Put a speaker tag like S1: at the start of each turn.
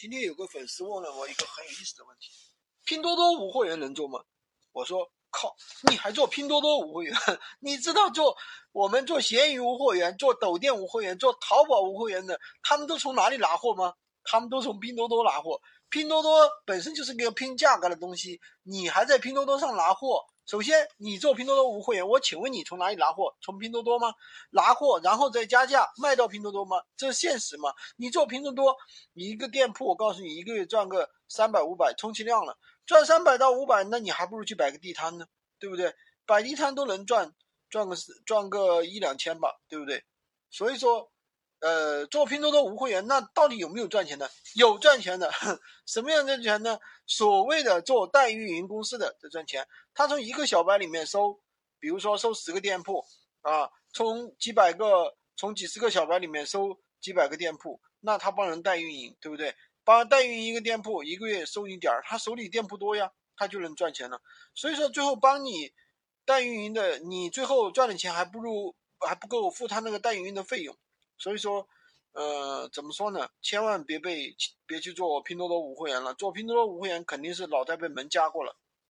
S1: 今天有个粉丝问了我一个很有意思的问题：拼多多无货源能做吗？我说靠，你还做拼多多无货源？你知道做我们做闲鱼无货源、做抖店无货源、做淘宝无货源的，他们都从哪里拿货吗？他们都从拼多多拿货。拼多多本身就是个拼价格的东西，你还在拼多多上拿货。首先，你做拼多多无会员，我请问你从哪里拿货？从拼多多吗？拿货然后再加价卖到拼多多吗？这是现实吗？你做拼多多，你一个店铺，我告诉你，一个月赚个三百五百，充其量了，赚三百到五百，那你还不如去摆个地摊呢，对不对？摆地摊都能赚赚个赚个一两千吧，对不对？所以说。呃，做拼多多无会员，那到底有没有赚钱的？有赚钱的，什么样的赚钱呢？所谓的做代运营公司的在赚钱，他从一个小白里面收，比如说收十个店铺啊，从几百个、从几十个小白里面收几百个店铺，那他帮人代运营，对不对？帮代运营一个店铺，一个月收你点儿，他手里店铺多呀，他就能赚钱了。所以说，最后帮你代运营的，你最后赚的钱还不如还不够付他那个代运营的费用。所以说，呃，怎么说呢？千万别被别去做拼多多无会员了。做拼多多无会员肯定是脑袋被门夹过了。